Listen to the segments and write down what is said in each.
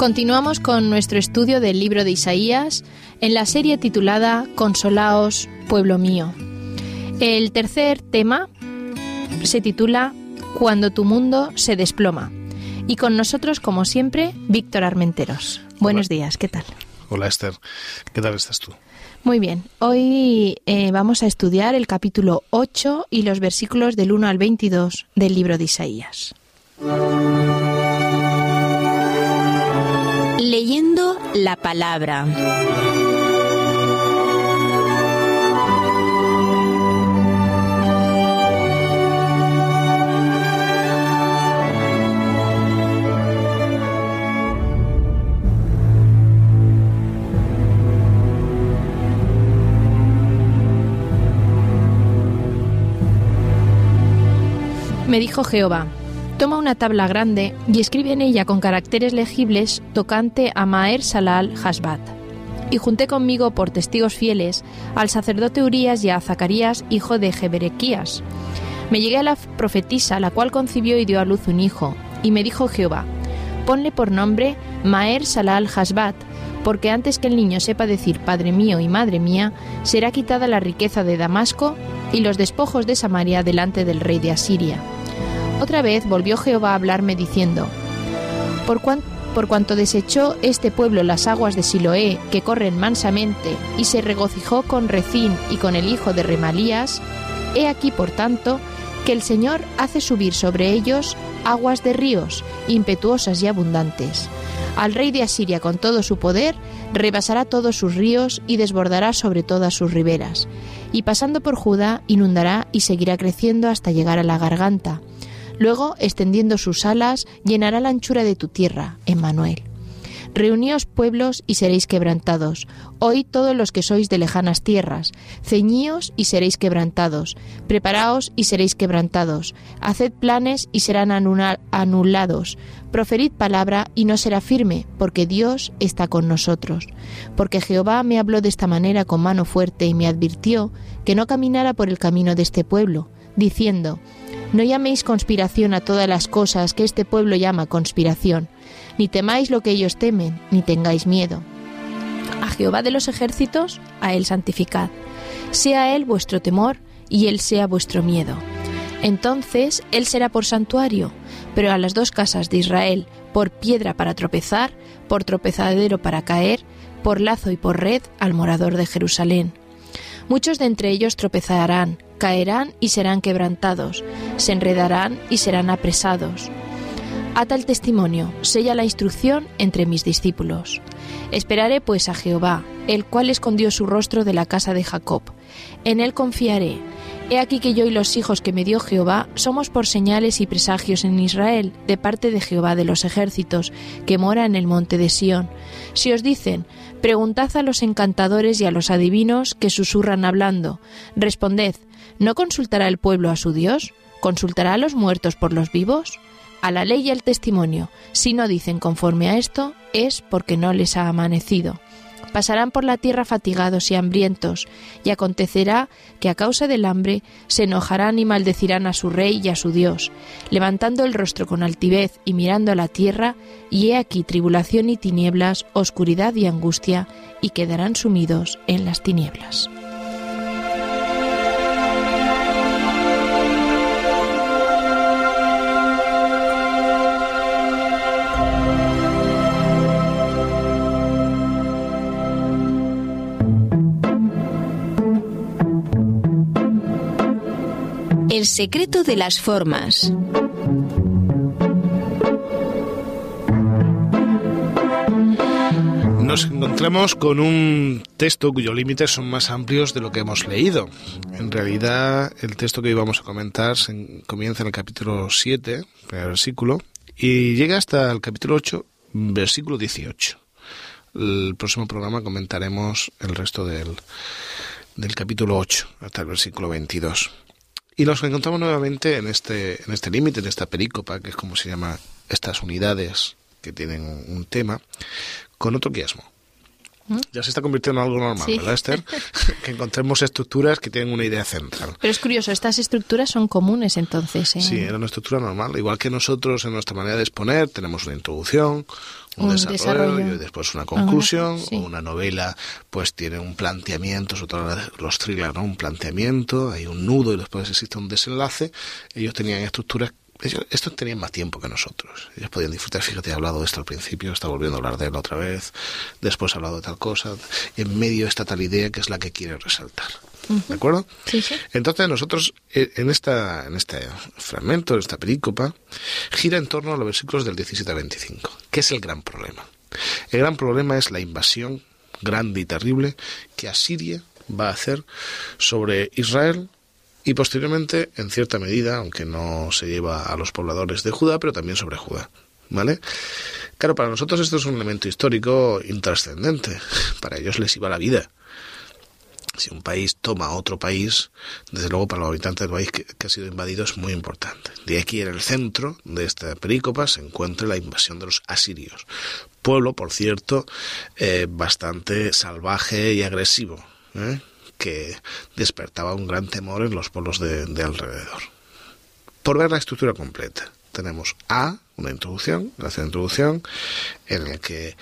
continuamos con nuestro estudio del libro de Isaías en la serie titulada Consolaos, pueblo mío. El tercer tema se titula Cuando tu mundo se desploma. Y con nosotros, como siempre, Víctor Armenteros. Buenos días, ¿qué tal? Hola Esther, ¿qué tal estás tú? Muy bien, hoy eh, vamos a estudiar el capítulo 8 y los versículos del 1 al 22 del libro de Isaías. Leyendo la palabra. Me dijo Jehová, toma una tabla grande y escribe en ella con caracteres legibles tocante a Maer Salal Hasbat. Y junté conmigo por testigos fieles al sacerdote Urías y a Zacarías, hijo de Jeberequías. Me llegué a la profetisa, la cual concibió y dio a luz un hijo, y me dijo Jehová, ponle por nombre Maer Salal Hasbat, porque antes que el niño sepa decir Padre mío y Madre mía, será quitada la riqueza de Damasco y los despojos de Samaria delante del rey de Asiria. Otra vez volvió Jehová a hablarme diciendo, por, cuanto desechó este pueblo las aguas de Siloé, que corren mansamente, y se regocijó con Recín y con el hijo de Remalías, he aquí, por tanto, que el Señor hace subir sobre ellos aguas de ríos, impetuosas y abundantes. Al rey de Asiria con todo su poder, rebasará todos sus ríos y desbordará sobre todas sus riberas. Y pasando por Judá, inundará y seguirá creciendo hasta llegar a la garganta. Luego, extendiendo sus alas, llenará la anchura de tu tierra, Emmanuel. Reuníos pueblos y seréis quebrantados. Oíd todos los que sois de lejanas tierras. Ceñíos y seréis quebrantados. Preparaos y seréis quebrantados. Haced planes y serán anulados. Proferid palabra y no será firme, porque Dios está con nosotros. Porque Jehová me habló de esta manera con mano fuerte y me advirtió que no caminara por el camino de este pueblo, diciendo, no llaméis conspiración a todas las cosas que este pueblo llama conspiración, ni temáis lo que ellos temen, ni tengáis miedo. A Jehová de los ejércitos, a él santificad. Sea él vuestro temor, y él sea vuestro miedo. Entonces él será por santuario, pero a las dos casas de Israel, por piedra para tropezar, por tropezadero para caer, por lazo y por red al morador de Jerusalén. Muchos de entre ellos tropezarán, caerán y serán quebrantados, se enredarán y serán apresados. Ata el testimonio, sella la instrucción entre mis discípulos. Esperaré pues a Jehová, el cual escondió su rostro de la casa de Jacob. En él confiaré. He aquí que yo y los hijos que me dio Jehová somos por señales y presagios en Israel, de parte de Jehová de los ejércitos, que mora en el monte de Sión. Si os dicen, preguntad a los encantadores y a los adivinos que susurran hablando, responded, ¿No consultará el pueblo a su Dios? ¿Consultará a los muertos por los vivos? A la ley y al testimonio. Si no dicen conforme a esto, es porque no les ha amanecido. Pasarán por la tierra fatigados y hambrientos, y acontecerá que a causa del hambre se enojarán y maldecirán a su rey y a su Dios, levantando el rostro con altivez y mirando a la tierra, y he aquí tribulación y tinieblas, oscuridad y angustia, y quedarán sumidos en las tinieblas. El secreto de las formas. Nos encontramos con un texto cuyos límites son más amplios de lo que hemos leído. En realidad, el texto que hoy vamos a comentar comienza en el capítulo 7, primer versículo, y llega hasta el capítulo 8, versículo 18. el próximo programa comentaremos el resto del, del capítulo 8 hasta el versículo 22. Y nos encontramos nuevamente en este, en este límite, en esta perícopa, que es como se llama estas unidades que tienen un tema, con otro quiasmo. Ya se está convirtiendo en algo normal, ¿verdad, Esther? que encontremos estructuras que tienen una idea central. Pero es curioso, estas estructuras son comunes entonces. ¿eh? Sí, era una estructura normal. Igual que nosotros en nuestra manera de exponer tenemos una introducción, un, desarrollo, y después una conclusión, o una novela pues tiene un planteamiento, sobre todo los thrillers, ¿no? un planteamiento, hay un nudo y después existe un desenlace. Ellos tenían estructuras ellos, estos tenían más tiempo que nosotros. Ellos podían disfrutar. Fíjate, he hablado de esto al principio, está volviendo a hablar de él otra vez. Después he hablado de tal cosa. Y en medio está tal idea que es la que quiere resaltar. ¿De acuerdo? Sí, sí. Entonces nosotros eh, en, esta, en este fragmento, en esta perícopa, gira en torno a los versículos del 17 a 25. ¿Qué es el gran problema? El gran problema es la invasión grande y terrible que Asiria va a hacer sobre Israel y posteriormente, en cierta medida, aunque no se lleva a los pobladores de Judá, pero también sobre Judá. ¿Vale? Claro, para nosotros esto es un elemento histórico intrascendente. Para ellos les iba la vida. Si un país toma otro país, desde luego para los habitantes del país que, ha sido invadido es muy importante. De aquí en el centro de esta perícopa se encuentra la invasión de los asirios. Pueblo, por cierto, eh, bastante salvaje y agresivo. ¿eh? Que despertaba un gran temor en los pueblos de, alrededor. Por ver la estructura completa, tenemos A, una introducción, la introducción, en la que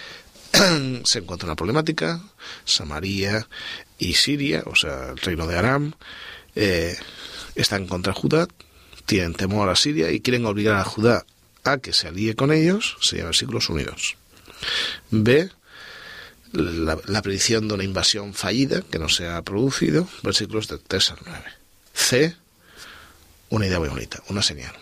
se encuentra una problemática, Samaria y Siria, o sea, el reino de Aram, eh, están contra Judá, tienen temor a Siria y quieren obligar a Judá a que se alíe con ellos, se llama versículos unidos. B, la, predicción de una invasión fallida que no se ha producido, versículos de 3 al 9. C, una idea muy bonita, una señal.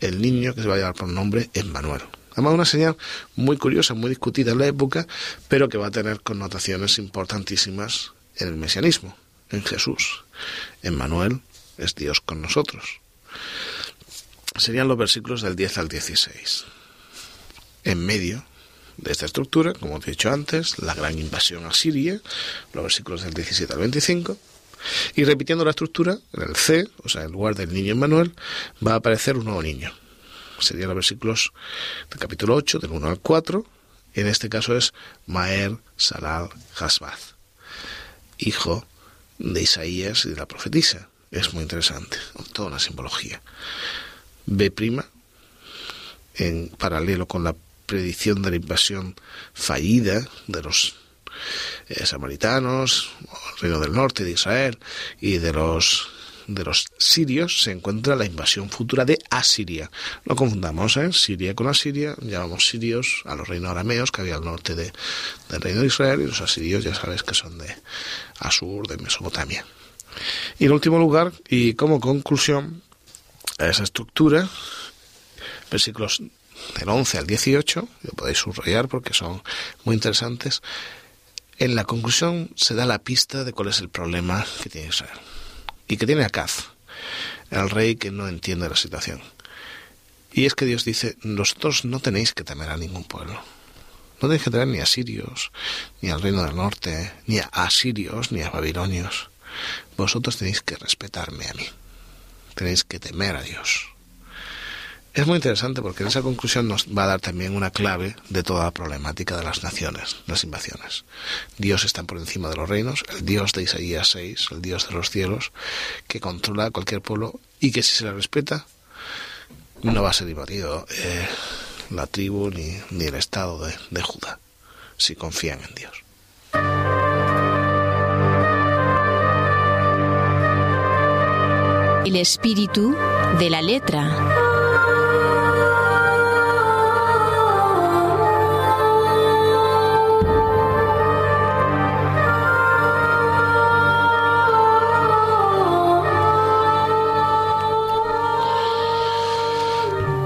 El niño que se va a llevar por nombre es Manuel. Además, una señal muy curiosa, muy discutida en la época, pero que va a tener connotaciones importantísimas en el mesianismo, en Jesús. Manuel es Dios con nosotros. Serían los versículos del 10 al 16. En medio de esta estructura, como he dicho antes, la gran invasión a Siria, los versículos del 17 al 25, y repitiendo la estructura, en el C, o sea, en lugar del niño Emmanuel, va a aparecer un nuevo niño. Serían los versículos del capítulo 8, del 1 al 4, y en este caso es Maer Salal Hasbaz, hijo de Isaías y de la profetisa. Es muy interesante, toda una simbología. B', en paralelo con la predicción de la invasión fallida de los eh, samaritanos, el reino del norte de Israel y de los de los sirios se encuentra la invasión futura de Asiria. No confundamos, ¿eh? Siria con Asiria, llamamos sirios a los reinos arameos que había al norte de, del reino de Israel y los asirios ya sabes que son de Asur, de Mesopotamia. Y en último lugar, y como conclusión a esa estructura, versículos del 11 al 18, lo podéis subrayar porque son muy interesantes, en la conclusión se da la pista de cuál es el problema que tiene Israel y que tiene Acaz, el rey que no entiende la situación. Y es que Dios dice, vosotros no tenéis que temer a ningún pueblo. No tenéis que temer ni a sirios, ni al reino del norte, ni a asirios, ni a babilonios. Vosotros tenéis que respetarme a mí. Tenéis que temer a Dios. Es muy interesante porque en esa conclusión nos va a dar también una clave de toda la problemática de las naciones, las invasiones. Dios está por encima de los reinos, el Dios de Isaías 6, el Dios de los cielos, que controla cualquier pueblo y que si se le respeta no va a ser invadido eh, la tribu ni, ni el estado de, de Judá, si confían en Dios. El espíritu de la letra.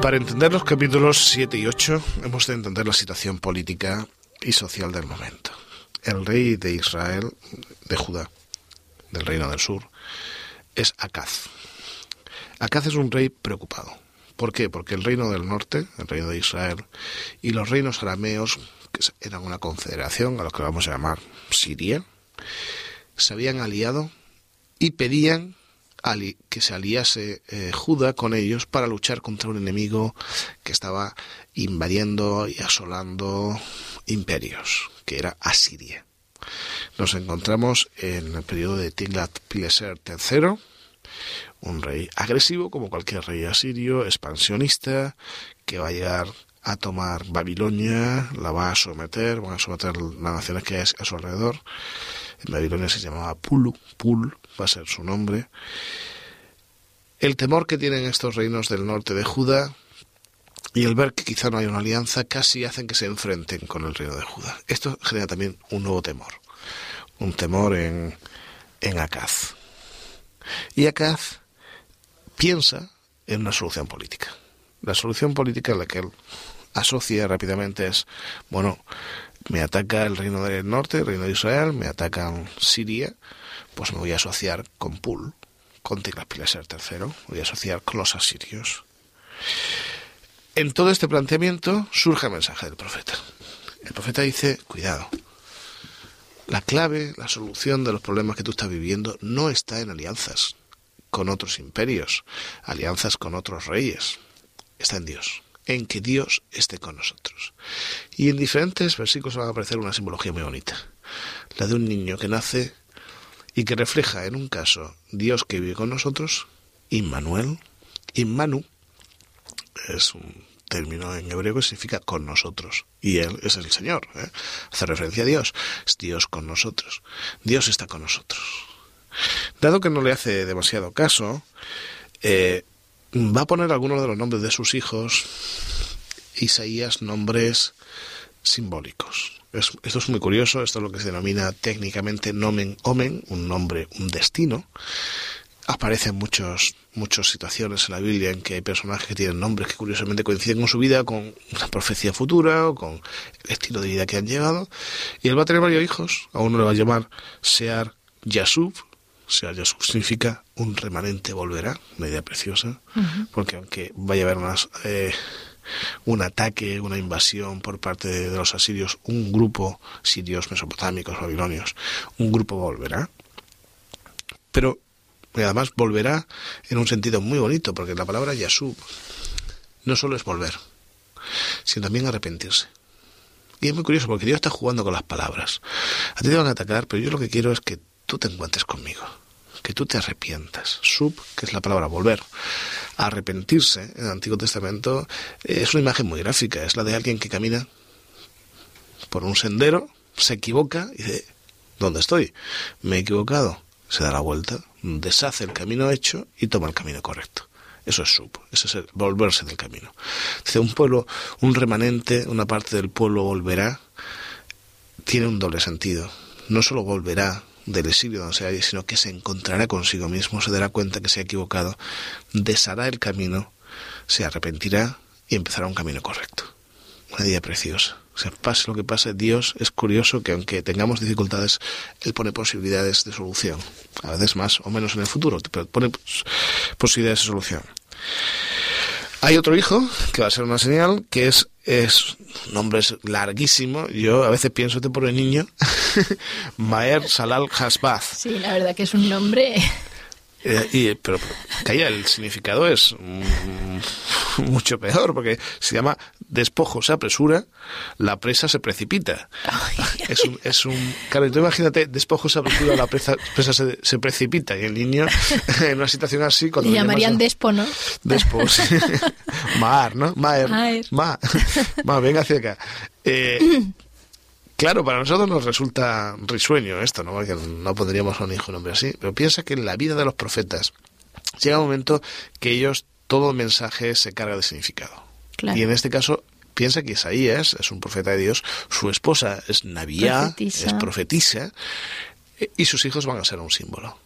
Para entender los capítulos 7 y 8 hemos de entender la situación política y social del momento. El rey de Israel, de Judá, del reino del sur, es Acaz. Acaz es un rey preocupado. ¿Por qué? Porque el reino del norte, el reino de Israel, y los reinos arameos que eran una confederación, a lo que vamos a llamar Siria, se habían aliado y pedían que se aliase eh, Judá con ellos para luchar contra un enemigo que estaba invadiendo y asolando imperios, que era Asiria. Nos encontramos en el periodo de Tiglat-Pileser III, un rey agresivo como cualquier rey asirio, expansionista, que va a llegar a tomar Babilonia, la va a someter, van a someter las naciones que hay a su alrededor. En Babilonia se llamaba Pulu, Pul va a ser su nombre. El temor que tienen estos reinos del norte de Judá y el ver que quizá no hay una alianza casi hacen que se enfrenten con el reino de Judá. Esto genera también un nuevo temor, un temor en, en Acaz. Y Acaz piensa en una solución política. La solución política en la que él asocia rápidamente es, bueno, me ataca el reino del norte, el reino de Israel, me atacan Siria, pues me voy a asociar con Pul, con Tiglath-Pileser III, voy a asociar con los asirios. En todo este planteamiento surge el mensaje del profeta. El profeta dice, cuidado, la clave, la solución de los problemas que tú estás viviendo no está en alianzas con otros imperios, alianzas con otros reyes, está en Dios en que Dios esté con nosotros. Y en diferentes versículos va a aparecer una simbología muy bonita, la de un niño que nace y que refleja en un caso Dios que vive con nosotros, Immanuel, Immanu, es un término en hebreo que significa con nosotros. Y Él es el Señor. ¿eh? Hace referencia a Dios. Es Dios con nosotros. Dios está con nosotros. Dado que no le hace demasiado caso, eh, va a poner algunos de los nombres de sus hijos, Isaías, nombres simbólicos. Esto es muy curioso, esto es lo que se denomina técnicamente nomen omen, un nombre, un destino. Aparecen muchos, muchas situaciones en la Biblia en que hay personajes que tienen nombres que curiosamente coinciden con su vida, con una profecía futura o con el estilo de vida que han llevado. Y él va a tener varios hijos. A uno le va a llamar Sear Yasub, sea, significa un remanente volverá, una idea preciosa, porque aunque vaya a haber unas, eh, un ataque, una invasión por parte de, los asirios, un grupo sirios, mesopotámicos, babilonios, un grupo volverá, pero además volverá en un sentido muy bonito, porque la palabra Yasub no solo es volver, sino también arrepentirse. Y es muy curioso porque Dios está jugando con las palabras. A ti te van a atacar, pero yo lo que quiero es que tú te encuentres conmigo, que tú te arrepientas. Sub, que es la palabra volver. Arrepentirse en el Antiguo Testamento es una imagen muy gráfica, es la de alguien que camina por un sendero, se equivoca y dice, ¿dónde estoy? Me he equivocado. Se da la vuelta, deshace el camino hecho y toma el camino correcto. Eso es sub, eso es el volverse del camino. Dice, un pueblo, un remanente, una parte del pueblo volverá, tiene un doble sentido. No solo volverá del exilio donde se halla, sino que se encontrará consigo mismo, se dará cuenta que se ha equivocado, deshará el camino, se arrepentirá y empezará un camino correcto. Una idea preciosa. O sea, pase lo que pase, Dios es curioso que aunque tengamos dificultades, Él pone posibilidades de solución. A veces más o menos en el futuro, pero pone posibilidades de solución. Hay otro hijo que va a ser una señal, que es, es un nombre larguísimo. Yo a veces pienso por el niño, Maer Salal Hasbaz. Sí, la verdad que es un nombre eh, y, pero, calla, el significado es mucho peor, porque se llama despojo se apresura, la presa se precipita. Es un, es un, claro, tú imagínate, despojo se apresura, la presa, presa se, se, precipita, y el niño en una situación así... Cuando Le llamarían Despo, ¿no? Despo, sí. Mar, ¿no? Maer. Ma. Ma, venga hacia acá. Eh, Claro, para nosotros nos resulta risueño esto, ¿no? Porque no pondríamos a un hijo un nombre así. Pero piensa que en la vida de los profetas llega un momento que ellos, todo mensaje se carga de significado. Y en este caso, piensa que Isaías es un profeta de Dios, su esposa es Navía, es profetisa, y sus hijos van a ser un símbolo.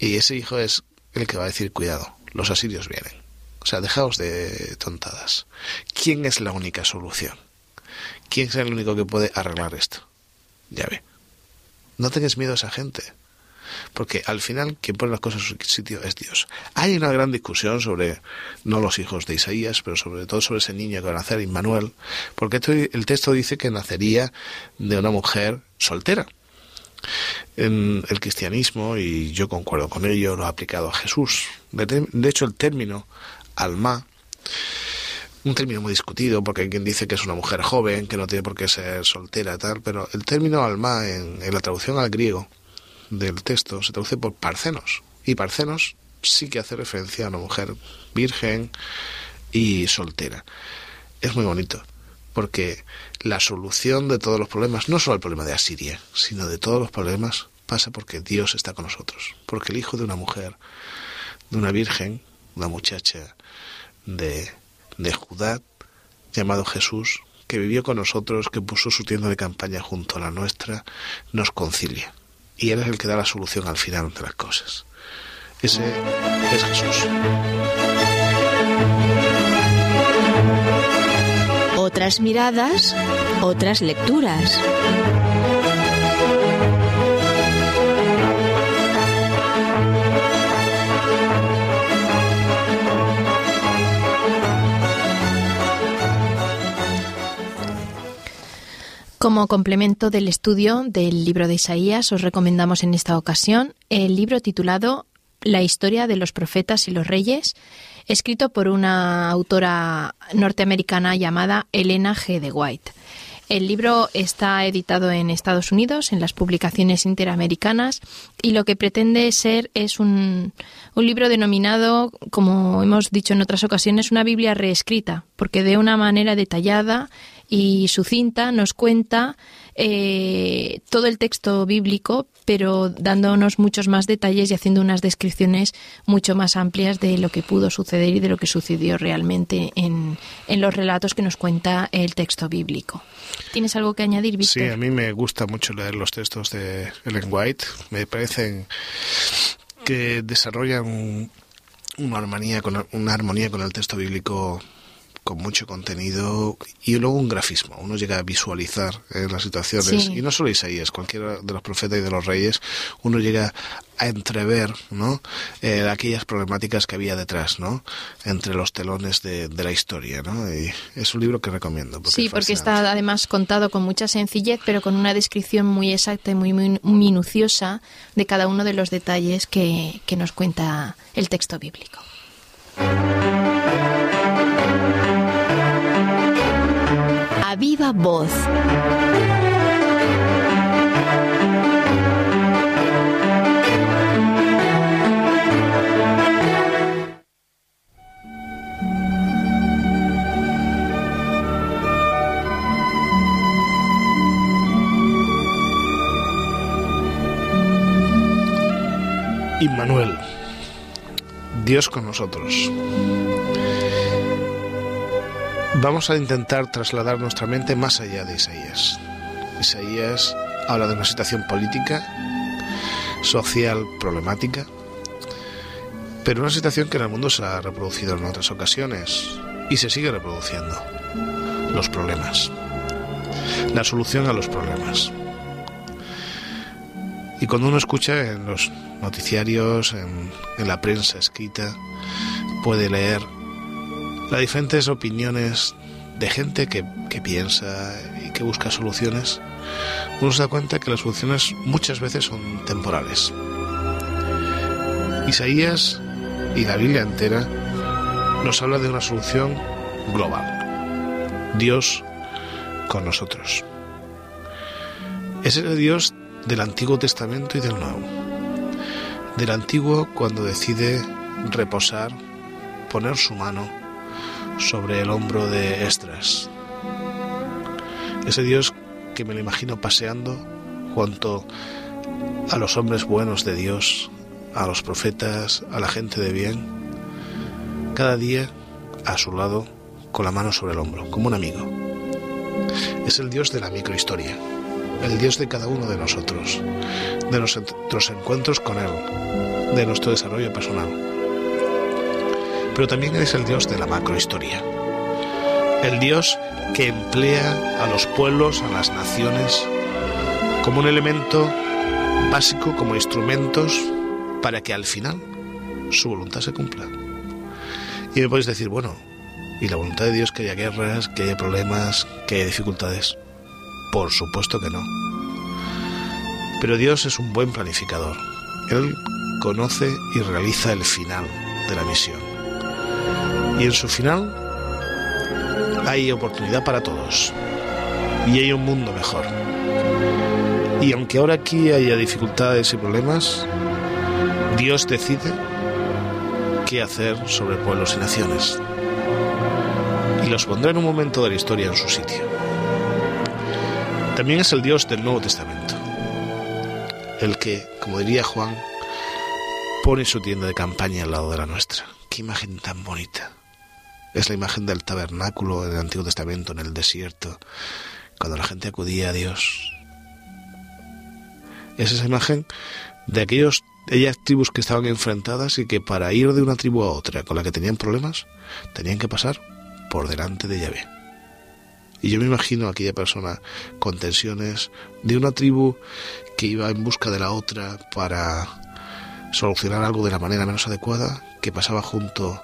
Y ese hijo es el que va a decir, cuidado, los asirios vienen. O sea, dejaos de tontadas. ¿Quién es la única solución? ¿Quién es el único que puede arreglar esto? Ya ve. No tengas miedo a esa gente. porque al final quien pone las cosas en su sitio es Dios. Hay una gran discusión sobre, no los hijos de Isaías, pero sobre todo sobre ese niño que va a nacer, Inmanuel, porque el texto dice que nacería de una mujer soltera. En el cristianismo, y yo concuerdo con ello, lo ha aplicado a Jesús. De, hecho, el término alma un término muy discutido porque hay quien dice que es una mujer joven, que no tiene por qué ser soltera tal, pero el término alma en, la traducción al griego del texto se traduce por parcenos y parcenos sí que hace referencia a una mujer virgen y soltera. Es muy bonito porque la solución de todos los problemas, no solo el problema de Asiria, sino de todos los problemas, pasa porque Dios está con nosotros, porque el hijo de una mujer, de una virgen, una muchacha de de Judá, llamado Jesús, que vivió con nosotros, que puso su tienda de campaña junto a la nuestra, nos concilia. Y Él es el que da la solución al final de las cosas. Ese es Jesús. Otras miradas, otras lecturas. Como complemento del estudio del libro de Isaías, os recomendamos en esta ocasión el libro titulado La historia de los profetas y los reyes, escrito por una autora norteamericana llamada Elena G. de White. El libro está editado en Estados Unidos, en las publicaciones interamericanas, y lo que pretende ser es un, un, libro denominado, como hemos dicho en otras ocasiones, una Biblia reescrita, porque de una manera detallada y su cinta nos cuenta eh, todo el texto bíblico, pero dándonos muchos más detalles y haciendo unas descripciones mucho más amplias de lo que pudo suceder y de lo que sucedió realmente en, en los relatos que nos cuenta el texto bíblico. ¿Tienes algo que añadir, Víctor? Sí, a mí me gusta mucho leer los textos de Ellen White. Me parecen que desarrollan una armonía con una armonía con el texto bíblico con mucho contenido y luego un grafismo. Uno llega a visualizar eh, las situaciones, y no solo Isaías, cualquiera de los profetas y de los reyes, uno llega a entrever ¿no? Eh, aquellas problemáticas que había detrás, ¿no? entre los telones de, la historia. ¿no? Y es un libro que recomiendo. sí, porque está además contado con mucha sencillez, pero con una descripción muy exacta y muy, muy minuciosa de cada uno de los detalles que, que nos cuenta el texto bíblico. Viva voz. Immanuel, Dios con nosotros. Vamos a intentar trasladar nuestra mente más allá de Isaías. Isaías habla de una situación política, social problemática, pero una situación que en el mundo se ha reproducido en otras ocasiones y se sigue reproduciendo. Los problemas. La solución a los problemas. Y cuando uno escucha en los noticiarios, en, en la prensa escrita, puede leer las diferentes opiniones de gente que, piensa y que busca soluciones, uno se da cuenta que las soluciones muchas veces son temporales. Isaías y la Biblia entera nos habla de una solución global. Dios con nosotros. Es el Dios del Antiguo Testamento y del Nuevo. Del Antiguo cuando decide reposar, poner su mano sobre el hombro de Estras. Ese Dios que me lo imagino paseando junto a los hombres buenos de Dios, a los profetas, a la gente de bien, cada día a su lado con la mano sobre el hombro, como un amigo. Es el Dios de la microhistoria, el Dios de cada uno de nosotros, de nuestros encuentros con Él, de nuestro desarrollo personal pero también es el Dios de la macrohistoria. El Dios que emplea a los pueblos, a las naciones, como un elemento básico como instrumentos para que al final su voluntad se cumpla. Y me podéis decir, bueno, ¿y la voluntad de Dios que haya guerras, que haya problemas, que haya dificultades? Por supuesto que no. Pero Dios es un buen planificador. Él conoce y realiza el final de la misión. Y en su final hay oportunidad para todos. Y hay un mundo mejor. Y aunque ahora aquí haya dificultades y problemas, Dios decide qué hacer sobre pueblos y naciones. Y los pondrá en un momento de la historia en su sitio. También es el Dios del Nuevo Testamento. El que, como diría Juan, pone su tienda de campaña al lado de la nuestra. Qué imagen tan bonita. Es la imagen del tabernáculo del Antiguo Testamento en el desierto, cuando la gente acudía a Dios. Es esa imagen de aquellos aquellas tribus que estaban enfrentadas y que para ir de una tribu a otra con la que tenían problemas tenían que pasar por delante de Yahvé. Y yo me imagino aquella persona con tensiones de una tribu que iba en busca de la otra para solucionar algo de la manera menos adecuada, que pasaba junto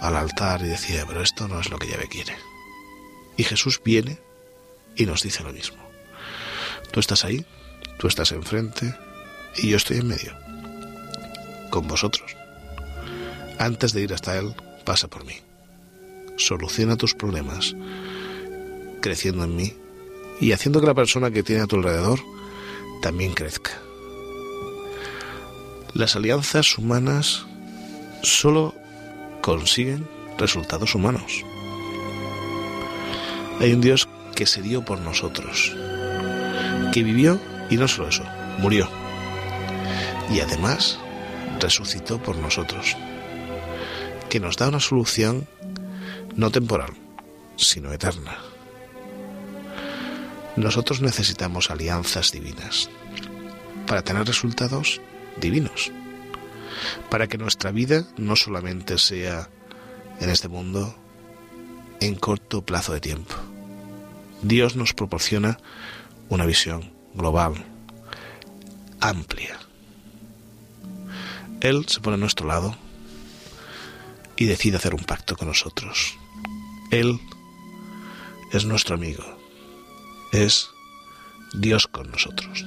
al altar y decía, pero esto no es lo que Yahvé quiere. Y Jesús viene y nos dice lo mismo. Tú estás ahí, tú estás enfrente y yo estoy en medio con vosotros. Antes de ir hasta Él, pasa por mí. Soluciona tus problemas, creciendo en mí y haciendo que la persona que tiene a tu alrededor también crezca. Las alianzas humanas solo consiguen resultados humanos. Hay un Dios que se dio por nosotros, que vivió y no solo eso, murió. Y además resucitó por nosotros, que nos da una solución no temporal, sino eterna. Nosotros necesitamos alianzas divinas para tener resultados divinos, para que nuestra vida no solamente sea en este mundo en corto plazo de tiempo. Dios nos proporciona una visión global, amplia, él se pone a nuestro lado y decide hacer un pacto con nosotros. Él es nuestro amigo, es Dios con nosotros.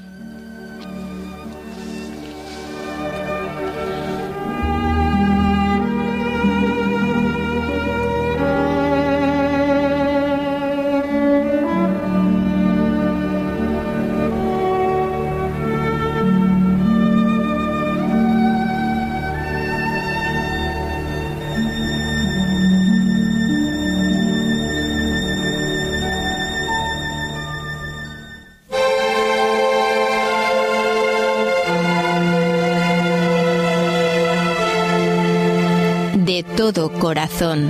Todo corazón.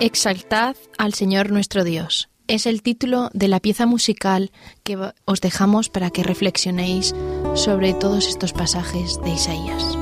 Exaltad al Señor nuestro Dios. Es el título de la pieza musical que os dejamos para que reflexionéis sobre todos estos pasajes de Isaías.